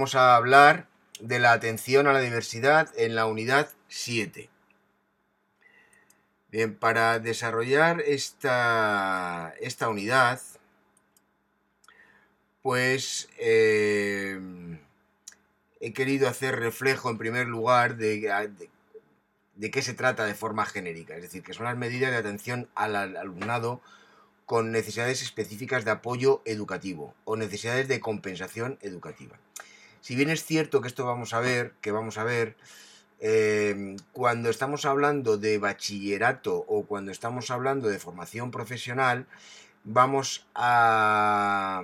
vamos a hablar de la atención a la diversidad en la unidad 7. Bien, para desarrollar esta, esta unidad, pues eh, he querido hacer reflejo en primer lugar de, de, qué se trata de forma genérica, es decir, que son las medidas de atención al alumnado con necesidades específicas de apoyo educativo o necesidades de compensación educativa. Si bien es cierto que esto vamos a ver, que vamos a ver, eh, cuando estamos hablando de bachillerato o cuando estamos hablando de formación profesional, vamos a,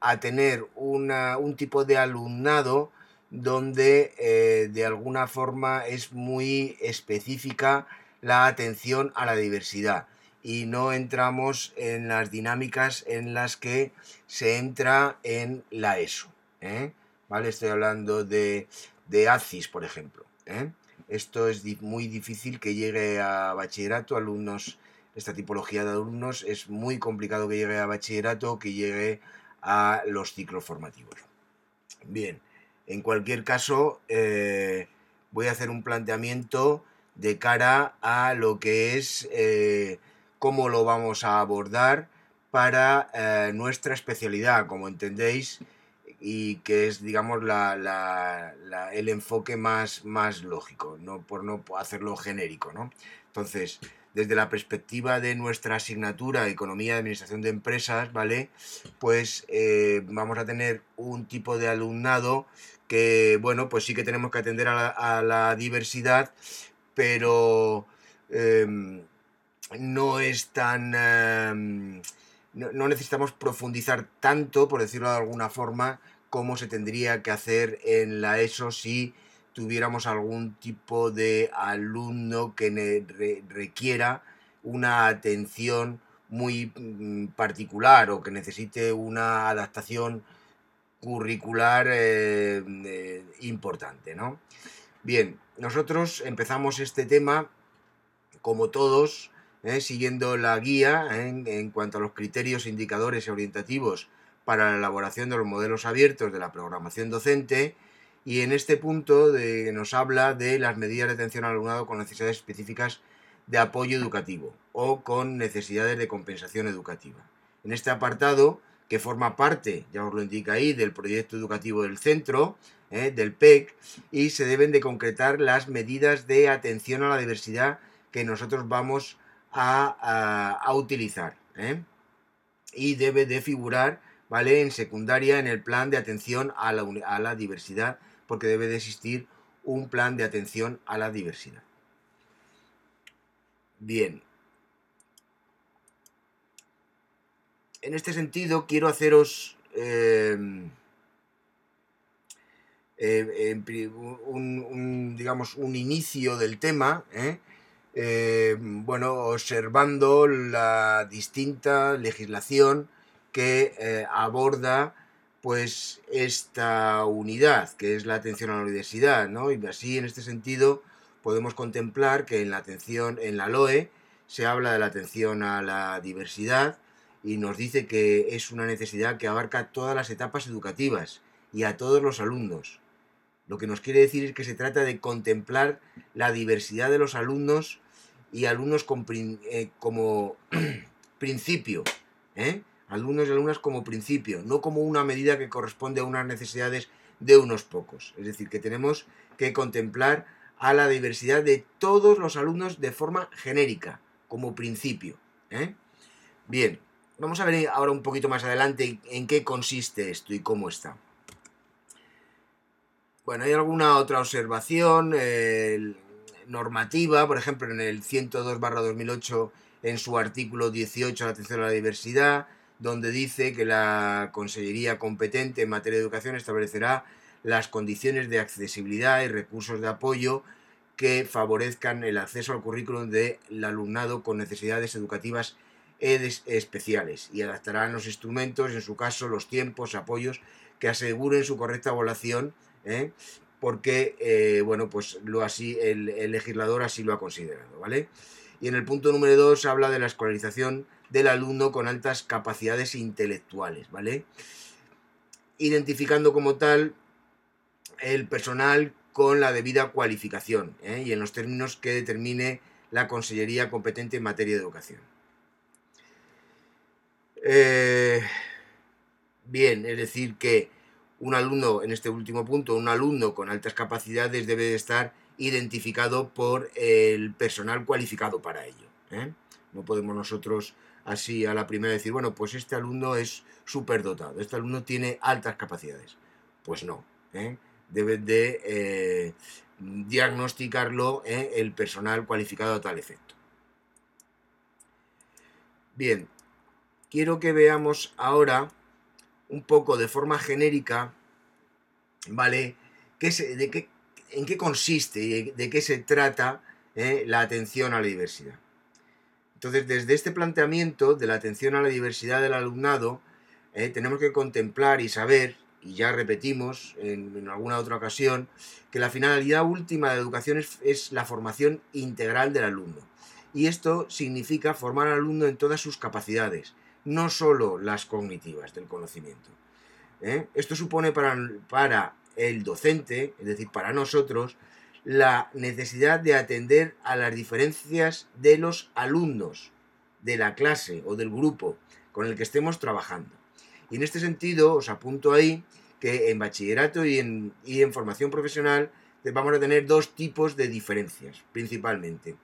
a tener un tipo de alumnado donde eh, de alguna forma es muy específica la atención a la diversidad y no entramos en las dinámicas en las que se entra en la ESO. ¿eh? ¿Vale? Estoy hablando de, de ACIS, por ejemplo. ¿eh? Esto es muy difícil que llegue a bachillerato, alumnos, esta tipología de alumnos, es muy complicado que llegue a bachillerato, que llegue a los ciclos formativos. Bien, en cualquier caso, eh, voy a hacer un planteamiento de cara a lo que es eh, cómo lo vamos a abordar para nuestra especialidad. Como entendéis, y que es, digamos, el enfoque más, más lógico, no por no hacerlo genérico, ¿no? Entonces, desde la perspectiva de nuestra asignatura Economía y Administración de Empresas, ¿vale? Pues eh, vamos a tener un tipo de alumnado que, bueno, pues sí que tenemos que atender a la, diversidad, pero em, no es tan... Em, no, necesitamos profundizar tanto, por decirlo de alguna forma, como se tendría que hacer en la ESO si tuviéramos algún tipo de alumno que requiera una atención muy mm, particular o que necesite una adaptación curricular eh, eh, importante, ¿no? Bien, nosotros empezamos este tema, como todos, ¿eh? siguiendo la guía en, cuanto a los criterios, indicadores y orientativos para la elaboración de los modelos abiertos de la programación docente y en este punto nos habla de las medidas de atención al alumnado con necesidades específicas de apoyo educativo o con necesidades de compensación educativa. En este apartado, que forma parte, ya os lo indica ahí, del proyecto educativo del centro, ¿eh? del PEC, y se deben de concretar las medidas de atención a la diversidad que nosotros vamos a, utilizar. ¿eh? Y debe de figurar ¿vale? en secundaria en el plan de atención a la, a la diversidad, porque debe de existir un plan de atención a la diversidad. Bien. En este sentido, quiero haceros eh, eh, un, digamos, un inicio del tema. Eh, bueno, observando la distinta legislación que eh, aborda pues esta unidad, que es la atención a la universidad, ¿no? Y así, en este sentido, podemos contemplar que en la atención, en la LOE, se habla de la atención a la diversidad y nos dice que es una necesidad que abarca todas las etapas educativas y a todos los alumnos. Lo que nos quiere decir es que se trata de contemplar la diversidad de los alumnos y alumnos eh, como principio, ¿eh? Alumnos y alumnas como principio, no como una medida que corresponde a unas necesidades de unos pocos. Es decir, que tenemos que contemplar a la diversidad de todos los alumnos de forma genérica, como principio. ¿eh? Bien, vamos a ver ahora un poquito más adelante en qué consiste esto y cómo está. Bueno, hay alguna otra observación normativa, por ejemplo, en el 102-2008, en su artículo 18, la atención a la diversidad, donde dice que la Consellería competente en materia de educación establecerá las condiciones de accesibilidad y recursos de apoyo que favorezcan el acceso al currículum del alumnado con necesidades educativas especiales y adaptarán los instrumentos, en su caso los tiempos, apoyos que aseguren su correcta evaluación ¿eh? porque, eh, bueno, pues lo así, el, legislador así lo ha considerado, ¿vale? Y en el punto número 2 habla de la escolarización del alumno con altas capacidades intelectuales, ¿vale? Identificando como tal el personal con la debida cualificación ¿eh? y en los términos que determine la Consellería competente en materia de educación. Eh, bien, es decir que un alumno, en este último punto, un alumno con altas capacidades debe de estar identificado por el personal cualificado para ello. ¿eh? No podemos nosotros así a la primera decir, bueno, pues este alumno es superdotado, este alumno tiene altas capacidades. Pues no, ¿eh? debe de eh, diagnosticarlo ¿eh? el personal cualificado a tal efecto. Bien, quiero que veamos ahora un poco de forma genérica, ¿vale? ¿Qué de qué, ¿En qué consiste y de qué se trata la atención a la diversidad? Entonces, desde este planteamiento de la atención a la diversidad del alumnado, eh, tenemos que contemplar y saber, y ya repetimos en, alguna otra ocasión, que la finalidad última de la educación es, la formación integral del alumno. Y esto significa formar al alumno en todas sus capacidades, no solo las cognitivas del conocimiento. ¿eh? Esto supone para, para el docente, es decir, para nosotros, la necesidad de atender a las diferencias de los alumnos de la clase o del grupo con el que estemos trabajando. Y en este sentido os apunto ahí que en bachillerato y en, en formación profesional vamos a tener dos tipos de diferencias, principalmente.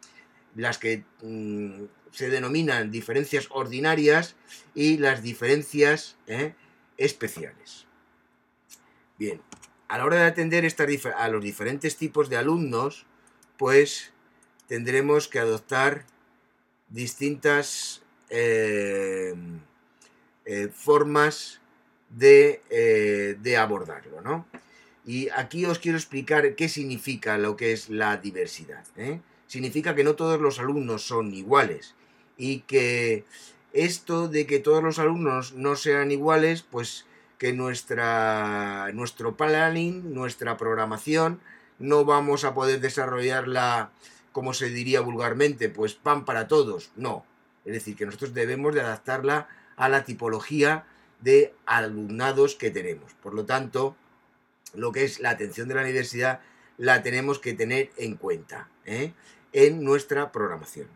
Las que mm, se denominan diferencias ordinarias y las diferencias ¿eh? especiales. Bien, a la hora de atender a los diferentes tipos de alumnos, pues tendremos que adoptar distintas eh, eh, formas eh, de, abordarlo, ¿no? Y aquí os quiero explicar qué significa lo que es la diversidad. Significa que no todos los alumnos son iguales y que esto de que todos los alumnos no sean iguales, pues que nuestra, nuestro planning, nuestra programación, no vamos a poder desarrollarla, como se diría vulgarmente, pues pan para todos. No. Es decir, que nosotros debemos de adaptarla a la tipología de alumnados que tenemos. Por lo tanto, lo que es la atención de la universidad la tenemos que tener en cuenta ¿eh? en nuestra programación.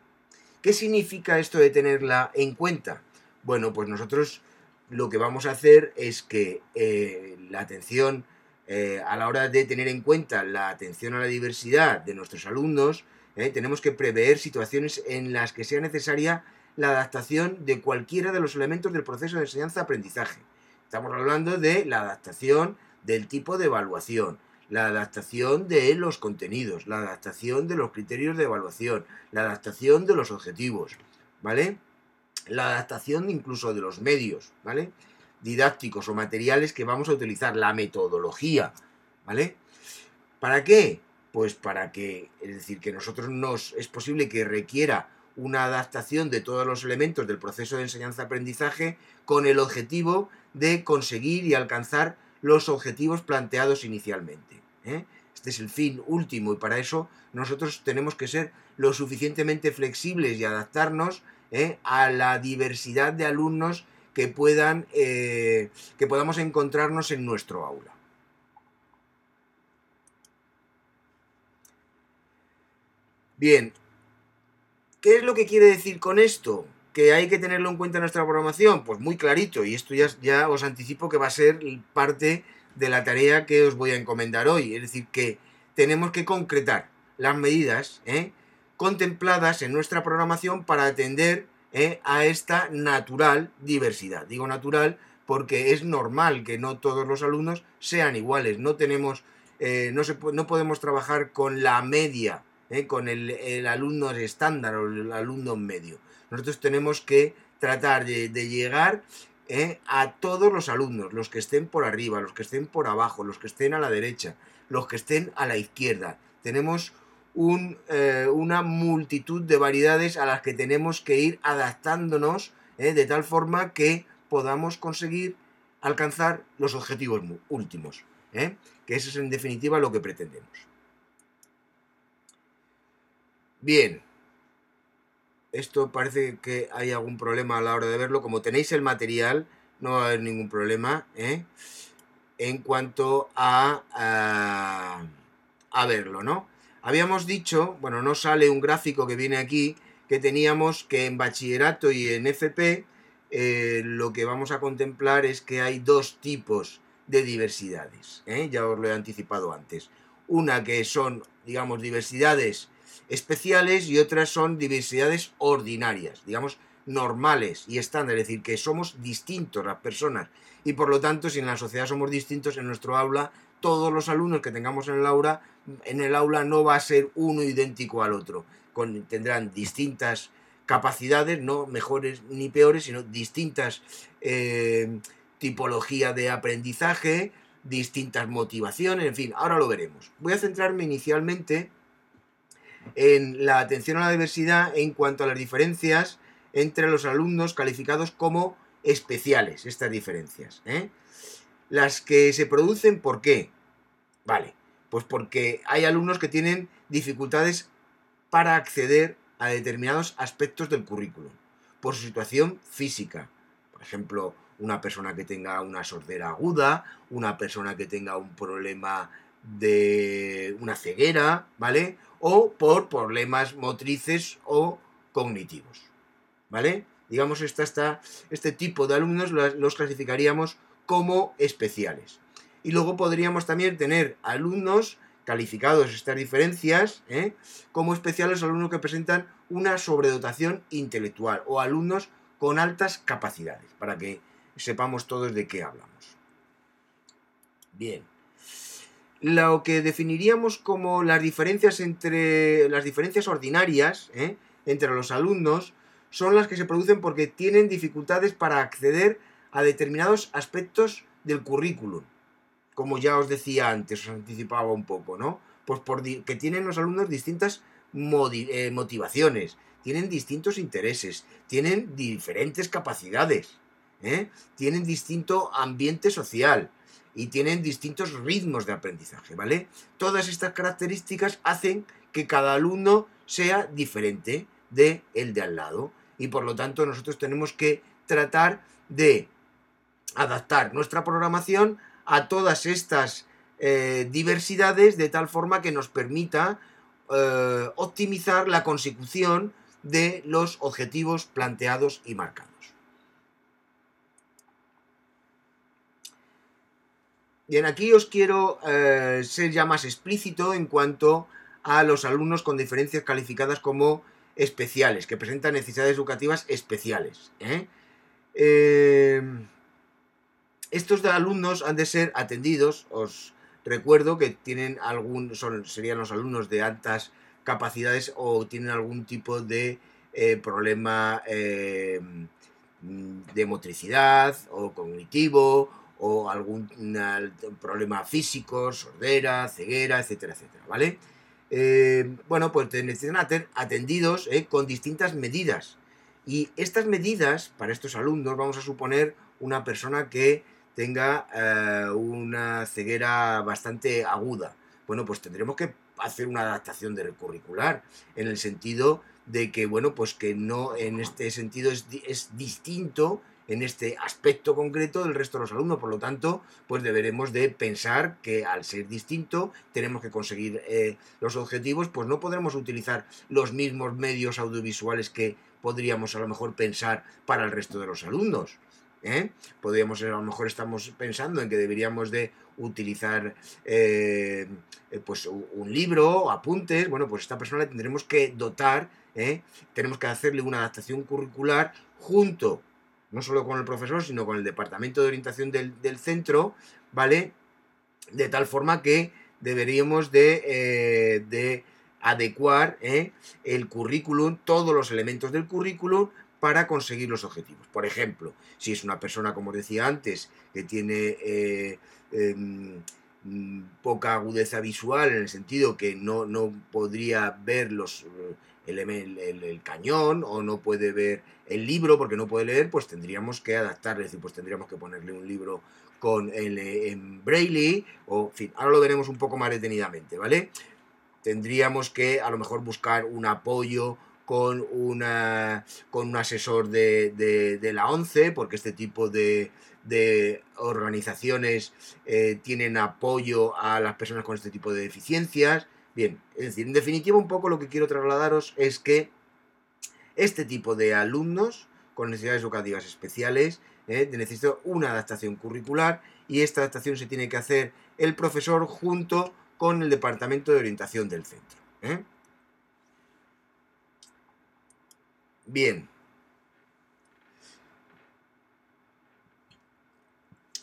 ¿Qué significa esto de tenerla en cuenta? Bueno, pues nosotros lo que vamos a hacer es que eh, la atención, eh, a la hora de tener en cuenta la atención a la diversidad de nuestros alumnos, eh, tenemos que prever situaciones en las que sea necesaria la adaptación de cualquiera de los elementos del proceso de enseñanza-aprendizaje. Estamos hablando de la adaptación del tipo de evaluación, la adaptación de los contenidos, la adaptación de los criterios de evaluación, la adaptación de los objetivos, ¿vale? La adaptación incluso de los medios, ¿vale? Didácticos o materiales que vamos a utilizar, la metodología, ¿vale? ¿Para qué? Pues para que, es decir, que nosotros nos es posible que requiera una adaptación de todos los elementos del proceso de enseñanza-aprendizaje con el objetivo de conseguir y alcanzar los objetivos planteados inicialmente. ¿eh? Este es el fin último y para eso nosotros tenemos que ser lo suficientemente flexibles y adaptarnos ¿eh? a la diversidad de alumnos que puedan eh, que podamos encontrarnos en nuestro aula. Bien, ¿qué es lo que quiere decir con esto? ¿Que hay que tenerlo en cuenta en nuestra programación? Pues muy clarito, y esto ya, ya os anticipo que va a ser parte de la tarea que os voy a encomendar hoy. Es decir, que tenemos que concretar las medidas ¿eh? Contempladas en nuestra programación para atender eh, a esta natural diversidad. Digo natural porque es normal que no todos los alumnos sean iguales. No tenemos, eh, no, se, no podemos trabajar con la media, eh, con el, alumno estándar o el alumno medio. Nosotros tenemos que tratar de, de llegar a todos los alumnos, los que estén por arriba, los que estén por abajo, los que estén a la derecha, los que estén a la izquierda. Tenemos eh, una multitud de variedades a las que tenemos que ir adaptándonos eh, de tal forma que podamos conseguir alcanzar los objetivos últimos, eh, que eso es en definitiva lo que pretendemos. Bien, esto parece que hay algún problema a la hora de verlo, como tenéis el material, no va a haber ningún problema. en cuanto a, a, verlo, ¿no? Habíamos dicho, bueno, no sale un gráfico que viene aquí, que teníamos que en bachillerato y en FP eh, lo que vamos a contemplar es que hay dos tipos de diversidades, ¿eh? ya os lo he anticipado antes. Una que son, digamos, diversidades especiales y otras son diversidades ordinarias, digamos, normales y estándar, es decir, que somos distintos las personas y por lo tanto, si en la sociedad somos distintos, en nuestro aula, todos los alumnos que tengamos en el aula, en el aula no va a ser uno idéntico al otro, tendrán distintas capacidades, no mejores ni peores, sino distintas eh, tipologías de aprendizaje, distintas motivaciones, en fin, ahora lo veremos. Voy a centrarme inicialmente en la atención a la diversidad en cuanto a las diferencias entre los alumnos calificados como especiales, estas diferencias. ¿eh? Las que se producen, ¿por qué? Vale, pues porque hay alumnos que tienen dificultades para acceder a determinados aspectos del currículum, por su situación física. Por ejemplo, una persona que tenga una sordera aguda, una persona que tenga un problema de una ceguera, ¿vale? O por problemas motrices o cognitivos, ¿vale? Digamos, esta, este tipo de alumnos los clasificaríamos como especiales. Y luego podríamos también tener alumnos calificados estas diferencias ¿eh? como especiales alumnos que presentan una sobredotación intelectual o alumnos con altas capacidades, para que sepamos todos de qué hablamos. Bien. Lo que definiríamos como las diferencias entre las diferencias ordinarias ¿eh? entre los alumnos son las que se producen porque tienen dificultades para acceder a determinados aspectos del currículum. Como ya os decía antes, os anticipaba un poco, ¿no? Pues porque tienen los alumnos distintas eh, motivaciones, tienen distintos intereses, tienen diferentes capacidades, ¿eh? tienen distinto ambiente social y tienen distintos ritmos de aprendizaje, ¿vale? Todas estas características hacen que cada alumno sea diferente de el de al lado y por lo tanto nosotros tenemos que tratar de adaptar nuestra programación a todas estas eh, diversidades de tal forma que nos permita eh, optimizar la consecución de los objetivos planteados y marcados. Bien, aquí os quiero eh, ser ya más explícito en cuanto a los alumnos con diferencias calificadas como especiales, que presentan necesidades educativas especiales. ¿eh? Estos alumnos han de ser atendidos, os recuerdo que tienen algún, serían los alumnos de altas capacidades o tienen algún tipo de eh, problema em, de motricidad o cognitivo o algún problema físico, sordera, ceguera, etcétera, etcétera, ¿vale? Eh, bueno, pues necesitan atendidos eh, con distintas medidas. Y estas medidas, para estos alumnos, vamos a suponer una persona que tenga eh, una ceguera bastante aguda. Bueno, pues tendremos que hacer una adaptación de curricular, en el sentido de que, bueno, pues que no, en este sentido es, es distinto en este aspecto concreto del resto de los alumnos. Por lo tanto, pues deberemos de pensar que al ser distinto tenemos que conseguir eh, los objetivos, pues no podremos utilizar los mismos medios audiovisuales que podríamos a lo mejor pensar para el resto de los alumnos. ¿Eh? Podríamos, a lo mejor estamos pensando en que deberíamos de utilizar eh, pues un libro, apuntes, bueno, pues esta persona le tendremos que dotar, tenemos que hacerle una adaptación curricular junto no solo con el profesor, sino con el departamento de orientación del, centro, ¿vale? De tal forma que deberíamos de, eh, adecuar ¿eh? el currículum, todos los elementos del currículum para conseguir los objetivos. Por ejemplo, si es una persona, como decía antes, que tiene eh, em, poca agudeza visual, en el sentido que no, no podría ver los, el, el, cañón o no puede ver el libro porque no puede leer, pues tendríamos que adaptar, es decir, pues tendríamos que ponerle un libro con el, en braille o, en fin, ahora lo veremos un poco más detenidamente, ¿vale? Tendríamos que a lo mejor buscar un apoyo con, una, con un asesor de, de, la ONCE, porque este tipo de, de organizaciones eh, tienen apoyo a las personas con este tipo de deficiencias. Bien, es decir, en definitiva un poco lo que quiero trasladaros es que este tipo de alumnos con necesidades educativas especiales eh, una adaptación curricular y esta adaptación se tiene que hacer el profesor junto con el departamento de orientación del centro. ¿eh? Bien.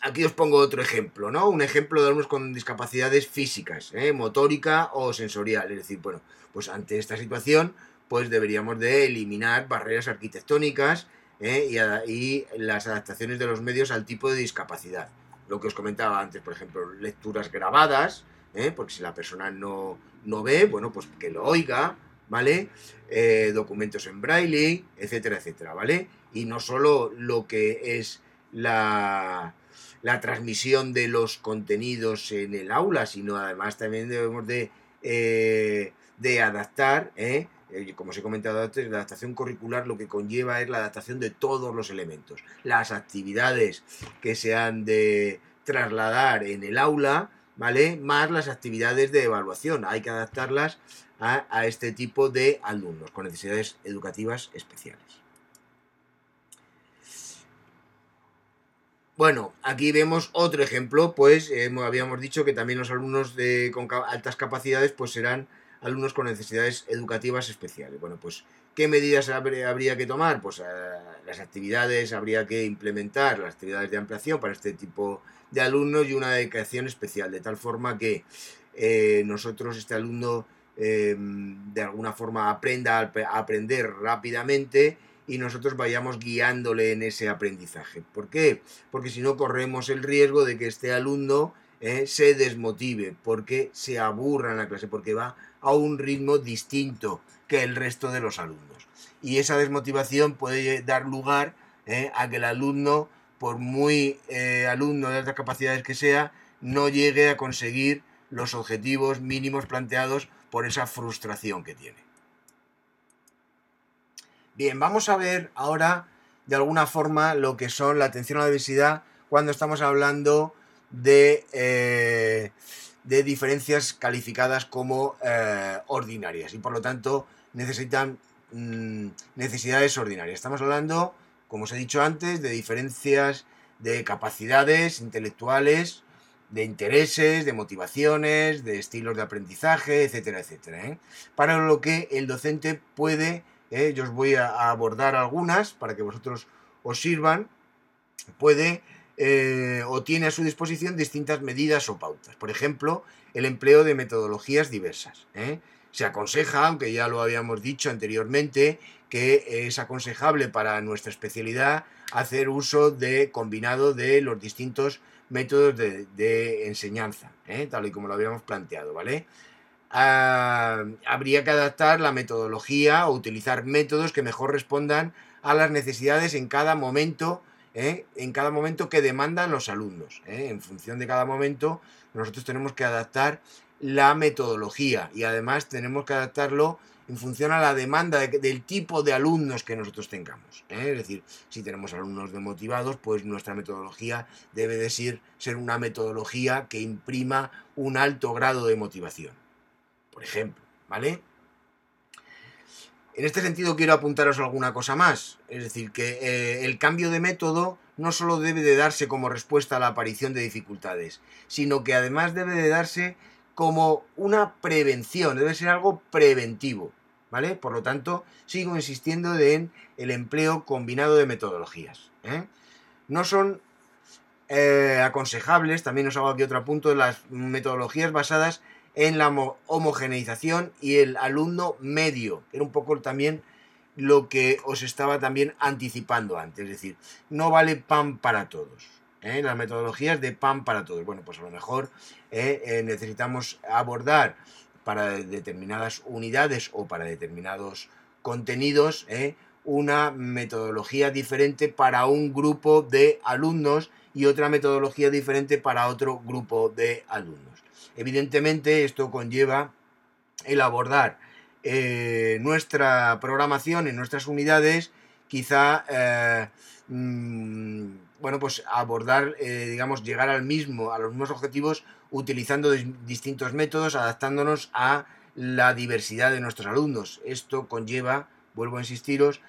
Aquí os pongo otro ejemplo, ¿no? Un ejemplo de alumnos con discapacidades físicas, ¿eh? motórica o sensorial. Es decir, bueno, pues ante esta situación, pues deberíamos de eliminar barreras arquitectónicas ¿eh? y, las adaptaciones de los medios al tipo de discapacidad. Lo que os comentaba antes, por ejemplo, lecturas grabadas, ¿eh? porque si la persona no, no ve, bueno, pues que lo oiga, ¿vale? Eh, documentos en braille, etcétera, etcétera, ¿vale? Y no solo lo que es la, la transmisión de los contenidos en el aula, sino además también debemos de, eh, de adaptar, ¿eh? como os he comentado antes, la adaptación curricular lo que conlleva es la adaptación de todos los elementos. Las actividades que se han de trasladar en el aula, ¿vale? Más las actividades de evaluación. Hay que adaptarlas a, este tipo de alumnos con necesidades educativas especiales. Bueno, aquí vemos otro ejemplo, pues habíamos dicho que también los alumnos de, con altas capacidades pues serán alumnos con necesidades educativas especiales. Bueno, pues ¿qué medidas habría que tomar? Pues eh, las actividades habría que implementar, las actividades de ampliación para este tipo de alumnos y una dedicación especial, de tal forma que eh, nosotros, este alumno, Em, de alguna forma aprenda a aprender rápidamente y nosotros vayamos guiándole en ese aprendizaje. ¿Por qué? Porque si no corremos el riesgo de que este alumno eh, se desmotive, porque se aburra en la clase, porque va a un ritmo distinto que el resto de los alumnos. Y esa desmotivación puede dar lugar eh, a que el alumno, por muy eh, alumno de altas capacidades que sea, no llegue a conseguir los objetivos mínimos planteados por esa frustración que tiene. Bien, vamos a ver ahora de alguna forma lo que son la atención a la diversidad cuando estamos hablando de, eh, de diferencias calificadas como eh, ordinarias y por lo tanto necesitan mm, necesidades ordinarias. Estamos hablando, como os he dicho antes, de diferencias de capacidades intelectuales de intereses, de motivaciones, de estilos de aprendizaje, etcétera, etcétera. ¿eh? Para lo que el docente puede, ¿eh? yo os voy a abordar algunas para que vosotros os sirvan, puede eh, o tiene a su disposición distintas medidas o pautas. Por ejemplo, el empleo de metodologías diversas. Se aconseja, aunque ya lo habíamos dicho anteriormente, que es aconsejable para nuestra especialidad hacer uso de combinado de los distintos métodos de, enseñanza, ¿eh? tal y como lo habíamos planteado, ¿vale? Ah, habría que adaptar la metodología o utilizar métodos que mejor respondan a las necesidades en cada momento, ¿eh? en cada momento que demandan los alumnos. ¿eh? En función de cada momento, nosotros tenemos que adaptar la metodología y además tenemos que adaptarlo en función a la demanda del tipo de alumnos que nosotros tengamos. ¿eh? Es decir, si tenemos alumnos demotivados, pues nuestra metodología debe de ser, ser una metodología que imprima un alto grado de motivación. Por ejemplo, ¿vale? En este sentido quiero apuntaros alguna cosa más, es decir, que eh, el cambio de método no solo debe de darse como respuesta a la aparición de dificultades, sino que además debe de darse como una prevención, debe ser algo preventivo. ¿vale? Por lo tanto, sigo insistiendo en el empleo combinado de metodologías. ¿eh? No son eh, aconsejables, también os hago aquí otro punto, las metodologías basadas en la homogeneización y el alumno medio. Era un poco también lo que os estaba también anticipando antes, es decir, no vale pan para todos. ¿eh? Las metodologías de pan para todos. Bueno, pues a lo mejor necesitamos abordar para determinadas unidades o para determinados contenidos ¿eh? una metodología diferente para un grupo de alumnos y otra metodología diferente para otro grupo de alumnos. Evidentemente esto conlleva el abordar eh, nuestra programación en nuestras unidades quizá, eh, mm, bueno, pues abordar, eh, digamos, llegar al mismo, a los mismos objetivos utilizando distintos métodos, adaptándonos a la diversidad de nuestros alumnos. Esto conlleva, vuelvo a insistiros,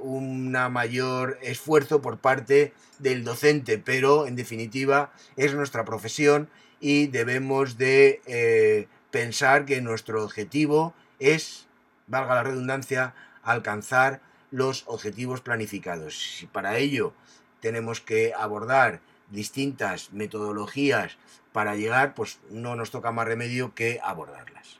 un mayor esfuerzo por parte del docente, pero en definitiva es nuestra profesión y debemos de eh, pensar que nuestro objetivo es, valga la redundancia, alcanzar los objetivos planificados. Si para ello tenemos que abordar distintas metodologías para llegar, pues no nos toca más remedio que abordarlas.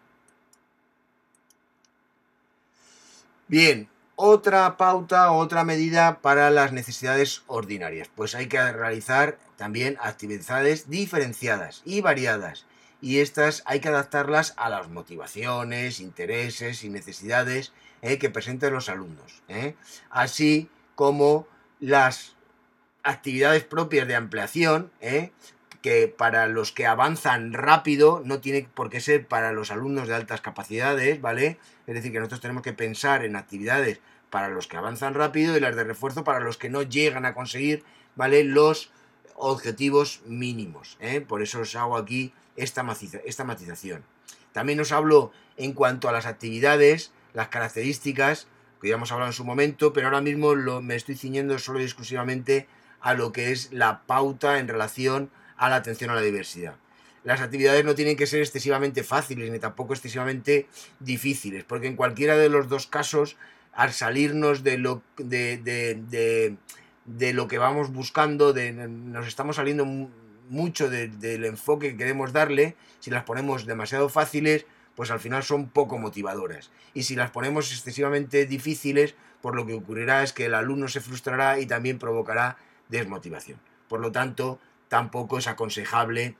Bien, otra pauta, otra medida para las necesidades ordinarias. Pues hay que realizar también actividades diferenciadas y variadas. Y estas hay que adaptarlas a las motivaciones, intereses y necesidades eh, que presenten los alumnos. Eh. Así como las actividades propias de ampliación, eh, que para los que avanzan rápido no tiene por qué ser para los alumnos de altas capacidades, ¿vale? Es decir, que nosotros tenemos que pensar en actividades para los que avanzan rápido y las de refuerzo para los que no llegan a conseguir, ¿vale? Los objetivos mínimos. ¿eh? Por eso os hago aquí esta, esta matización. También os hablo en cuanto a las actividades, las características, que ya hemos hablado en su momento, pero ahora mismo lo, me estoy ciñendo solo y exclusivamente a lo que es la pauta en relación a la atención a la diversidad. Las actividades no tienen que ser excesivamente fáciles ni tampoco excesivamente difíciles, porque en cualquiera de los dos casos, al salirnos de lo, de, lo que vamos buscando, de, nos estamos saliendo mucho del enfoque que queremos darle, si las ponemos demasiado fáciles, pues al final son poco motivadoras. Y si las ponemos excesivamente difíciles, pues lo que ocurrirá es que el alumno se frustrará y también provocará desmotivación. Por lo tanto, tampoco es aconsejable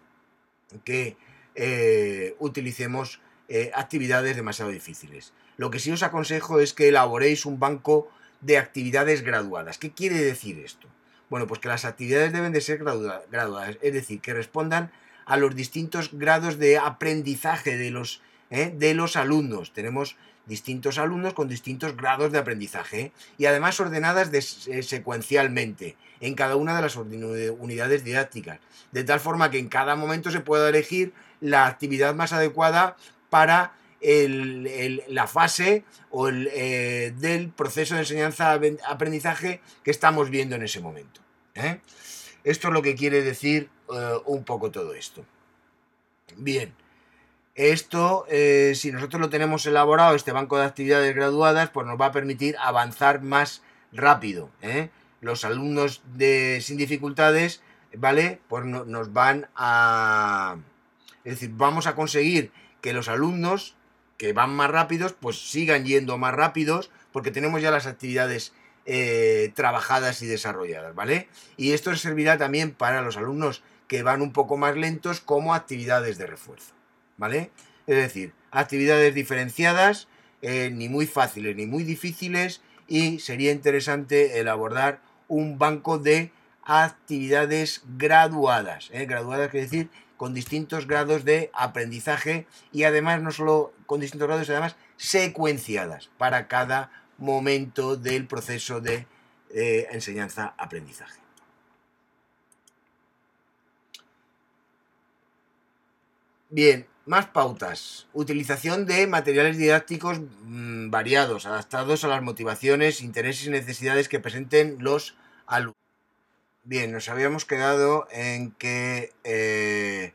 que eh, utilicemos eh, actividades demasiado difíciles. Lo que sí os aconsejo es que elaboréis un banco de actividades graduadas. ¿Qué quiere decir esto? Bueno, pues que las actividades deben de ser graduadas, es decir, que respondan a los distintos grados de aprendizaje de los, eh, de los alumnos. Tenemos distintos alumnos con distintos grados de aprendizaje y además ordenadas secuencialmente en cada una de las unidades didácticas, de tal forma que en cada momento se pueda elegir la actividad más adecuada para la fase o el, eh, del proceso de enseñanza-aprendizaje que estamos viendo en ese momento. ¿eh? Esto es lo que quiere decir eh, un poco todo esto. Bien, esto, si nosotros lo tenemos elaborado, este banco de actividades graduadas, pues nos va a permitir avanzar más rápido los alumnos sin dificultades, ¿vale? Pues nos van a... Es decir, vamos a conseguir que los alumnos que van más rápidos, pues sigan yendo más rápidos, porque tenemos ya las actividades eh, trabajadas y desarrolladas, ¿vale? Y esto servirá también para los alumnos que van un poco más lentos como actividades de refuerzo, ¿vale? Es decir, actividades diferenciadas, eh, ni muy fáciles ni muy difíciles, y sería interesante el abordar un banco de actividades graduadas. ¿eh? Graduadas quiere decir con distintos grados de aprendizaje y además no solo con distintos grados, además secuenciadas para cada momento del proceso de eh, enseñanza-aprendizaje. Bien, más pautas. Utilización de materiales didácticos mm, variados, adaptados a las motivaciones, intereses y necesidades que presenten los alumnos. Bien, nos habíamos quedado en que eh,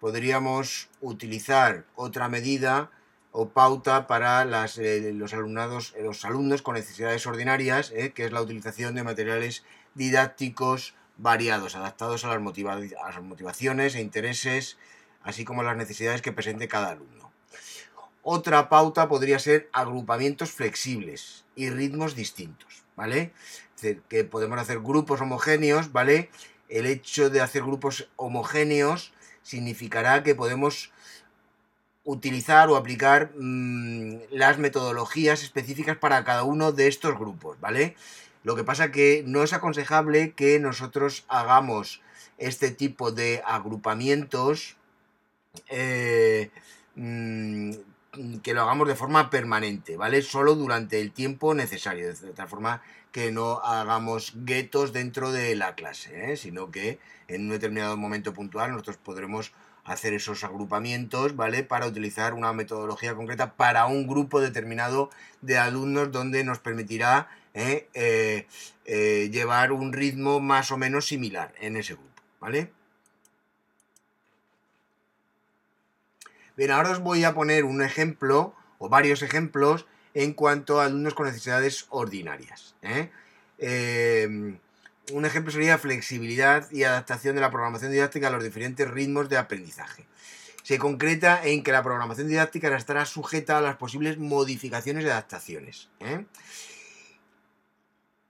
podríamos utilizar otra medida o pauta para eh, los, los alumnos con necesidades ordinarias, eh, que es la utilización de materiales didácticos variados, adaptados a las, a las motivaciones e intereses así como las necesidades que presente cada alumno. Otra pauta podría ser agrupamientos flexibles y ritmos distintos, ¿vale? Que podemos hacer grupos homogéneos, ¿vale? El hecho de hacer grupos homogéneos significará que podemos utilizar o aplicar mm, las metodologías específicas para cada uno de estos grupos, ¿vale? Lo que pasa que no es aconsejable que nosotros hagamos este tipo de agrupamientos eh, mm, que lo hagamos de forma permanente, ¿vale? Solo durante el tiempo necesario, de tal forma que no hagamos guetos dentro de la clase, ¿eh? sino que en un determinado momento puntual nosotros podremos hacer esos agrupamientos, ¿vale? Para utilizar una metodología concreta para un grupo determinado de alumnos donde nos permitirá ¿eh? Eh, llevar un ritmo más o menos similar en ese grupo, ¿vale? Bien, ahora os voy a poner un ejemplo o varios ejemplos en cuanto a alumnos con necesidades ordinarias. Em, un ejemplo sería flexibilidad y adaptación de la programación didáctica a los diferentes ritmos de aprendizaje. Se concreta en que la programación didáctica estará sujeta a las posibles modificaciones y adaptaciones.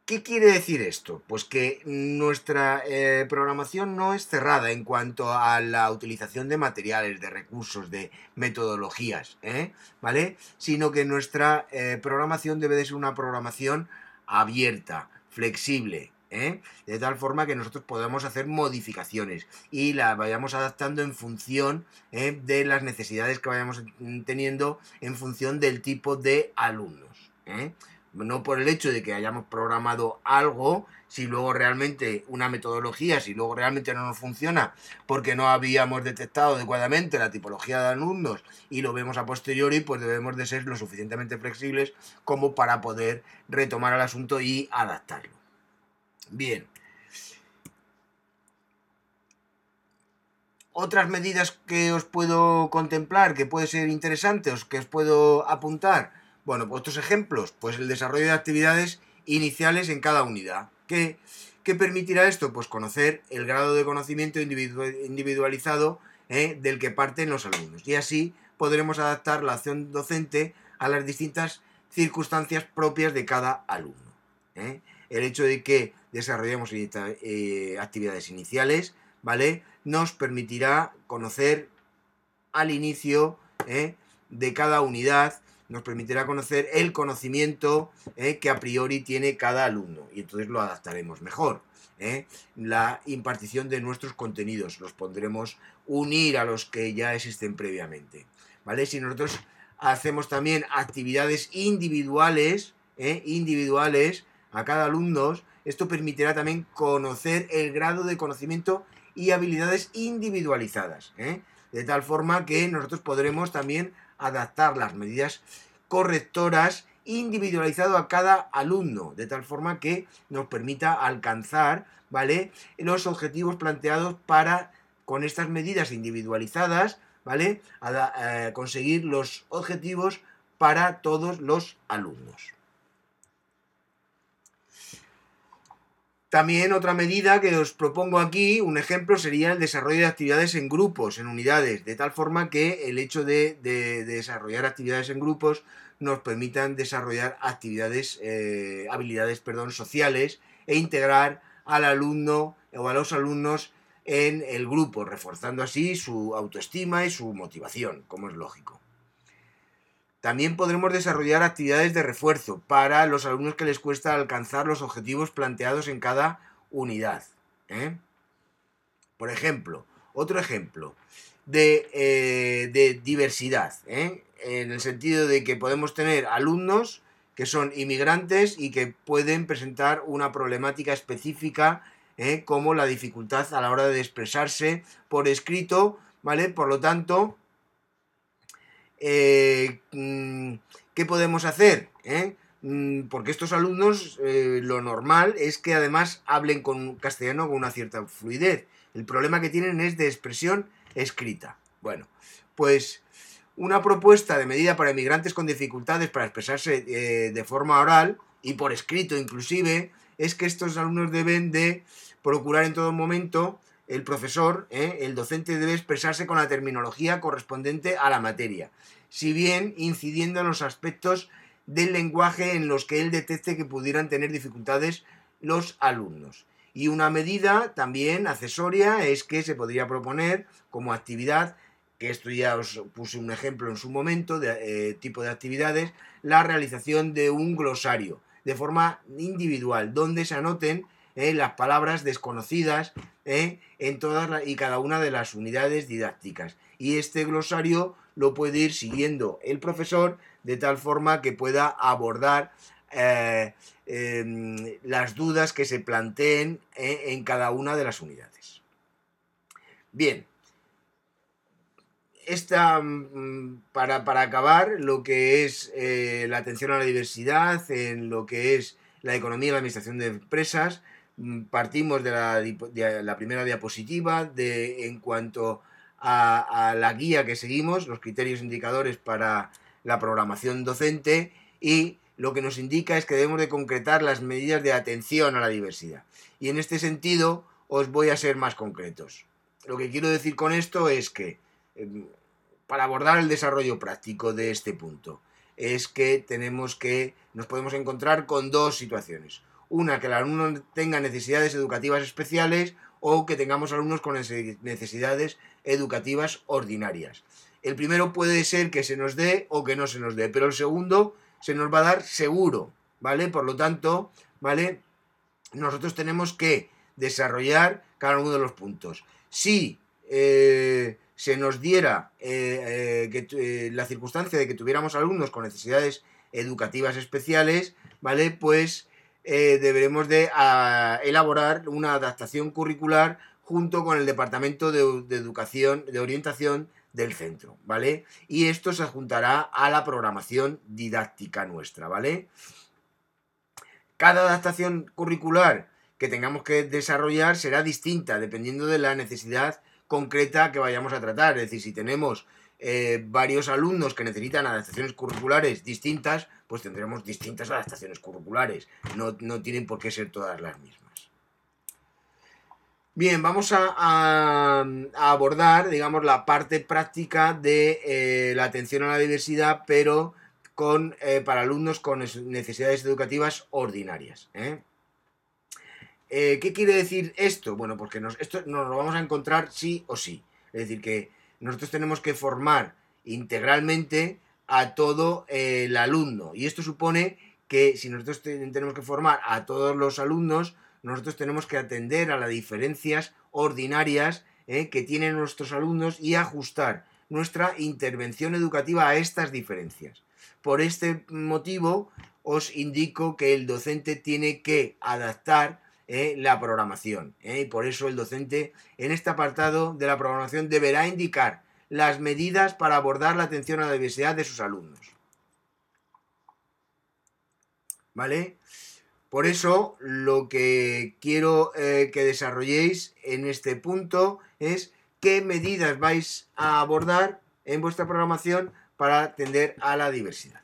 ¿Qué quiere decir esto? Pues que nuestra eh, programación no es cerrada en cuanto a la utilización de materiales, de recursos, de metodologías, ¿eh? ¿vale? Sino que nuestra eh, programación debe de ser una programación abierta, flexible, de tal forma que nosotros podamos hacer modificaciones y la vayamos adaptando en función de las necesidades que vayamos teniendo, en función del tipo de alumnos no por el hecho de que hayamos programado algo, si luego realmente una metodología, si luego realmente no nos funciona porque no habíamos detectado adecuadamente la tipología de alumnos y lo vemos a posteriori, pues debemos de ser lo suficientemente flexibles como para poder retomar el asunto y adaptarlo. Bien. Otras medidas que os puedo contemplar, que puede ser interesantes, que os puedo apuntar, bueno, pues otros ejemplos, pues el desarrollo de actividades iniciales en cada unidad. ¿Qué, permitirá esto? Pues conocer el grado de conocimiento individualizado ¿eh? del que parten los alumnos. Y así podremos adaptar la acción docente a las distintas circunstancias propias de cada alumno. ¿eh? El hecho de que desarrollemos eh, actividades iniciales, ¿vale? Nos permitirá conocer al inicio de cada unidad nos permitirá conocer el conocimiento eh, que a priori tiene cada alumno y entonces lo adaptaremos mejor. Eh. La impartición de nuestros contenidos los pondremos unir a los que ya existen previamente. ¿Vale? Si nosotros hacemos también actividades individuales, eh, individuales a cada alumno, esto permitirá también conocer el grado de conocimiento y habilidades individualizadas, de tal forma que nosotros podremos también adaptar las medidas correctoras individualizado a cada alumno, de tal forma que nos permita alcanzar, ¿vale? Los objetivos planteados para, con estas medidas individualizadas, ¿vale? Eh, conseguir los objetivos para todos los alumnos. También otra medida que os propongo aquí, un ejemplo, sería el desarrollo de actividades en grupos, en unidades, de tal forma que el hecho de, desarrollar actividades en grupos nos permitan desarrollar actividades, eh, habilidades perdón, sociales e integrar al alumno o a los alumnos en el grupo, reforzando así su autoestima y su motivación, como es lógico. También podremos desarrollar actividades de refuerzo para los alumnos que les cuesta alcanzar los objetivos planteados en cada unidad. ¿eh? Por ejemplo, otro ejemplo de, eh, diversidad, ¿eh? en el sentido de que podemos tener alumnos que son inmigrantes y que pueden presentar una problemática específica como la dificultad a la hora de expresarse por escrito, ¿vale? Por lo tanto, eh, mm, ¿qué podemos hacer? ¿Eh? Mm, porque estos alumnos eh, lo normal es que además hablen con castellano con una cierta fluidez. El problema que tienen es de expresión escrita. Bueno, pues una propuesta de medida para inmigrantes con dificultades para expresarse de forma oral y por escrito inclusive es que estos alumnos deben de procurar en todo momento el profesor, ¿eh? el docente debe expresarse con la terminología correspondiente a la materia, si bien incidiendo en los aspectos del lenguaje en los que él detecte que pudieran tener dificultades los alumnos. Y una medida también accesoria es que se podría proponer como actividad, que esto ya os puse un ejemplo en su momento, de eh, tipo de actividades, la realización de un glosario de forma individual, donde se anoten eh, las palabras desconocidas eh, en todas y cada una de las unidades didácticas. Y este glosario lo puede ir siguiendo el profesor de tal forma que pueda abordar eh, em, las dudas que se planteen eh, en cada una de las unidades. Bien, esta, mm, para, acabar lo que es la atención a la diversidad, en lo que es la economía y la administración de empresas, partimos de la, primera diapositiva de, en cuanto a, a, la guía que seguimos, los criterios indicadores para la programación docente y lo que nos indica es que debemos de concretar las medidas de atención a la diversidad. Y en este sentido os voy a ser más concretos. Lo que quiero decir con esto es que Em, para abordar el desarrollo práctico de este punto es que tenemos que nos podemos encontrar con dos situaciones. Una, que el alumno tenga necesidades educativas especiales o que tengamos alumnos con necesidades educativas ordinarias. El primero puede ser que se nos dé o que no se nos dé, pero el segundo se nos va a dar seguro, ¿vale? Por lo tanto, ¿vale? Nosotros tenemos que desarrollar cada uno de los puntos. Si eh, se nos diera eh, eh, eh, la circunstancia de que tuviéramos alumnos con necesidades educativas especiales, ¿vale? Pues deberemos de ah, elaborar una adaptación curricular junto con el Departamento de, de, Educación, de Orientación del centro, ¿vale? Y esto se juntará a la programación didáctica nuestra, ¿vale? Cada adaptación curricular que tengamos que desarrollar será distinta dependiendo de la necesidad concreta que vayamos a tratar. Es decir, si tenemos eh, varios alumnos que necesitan adaptaciones curriculares distintas, pues tendremos distintas adaptaciones curriculares. No, tienen por qué ser todas las mismas. Bien, vamos a, abordar, digamos, la parte práctica de eh, la atención a la diversidad, pero con, eh, para alumnos con necesidades educativas ordinarias. ¿Qué quiere decir esto? Bueno, porque esto nos lo vamos a encontrar sí o sí. Es decir, que nosotros tenemos que formar integralmente a todo el alumno. Y esto supone que si nosotros tenemos que formar a todos los alumnos, nosotros tenemos que atender a las diferencias ordinarias eh, que tienen nuestros alumnos y ajustar nuestra intervención educativa a estas diferencias. Por este motivo, os indico que el docente tiene que adaptar eh, la programación. Eh, y por eso el docente en este apartado de la programación deberá indicar las medidas para abordar la atención a la diversidad de sus alumnos. ¿Vale? Por eso lo que quiero eh, que desarrolléis en este punto es qué medidas vais a abordar en vuestra programación para atender a la diversidad.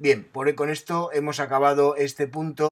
Bien, por, con esto hemos acabado este punto.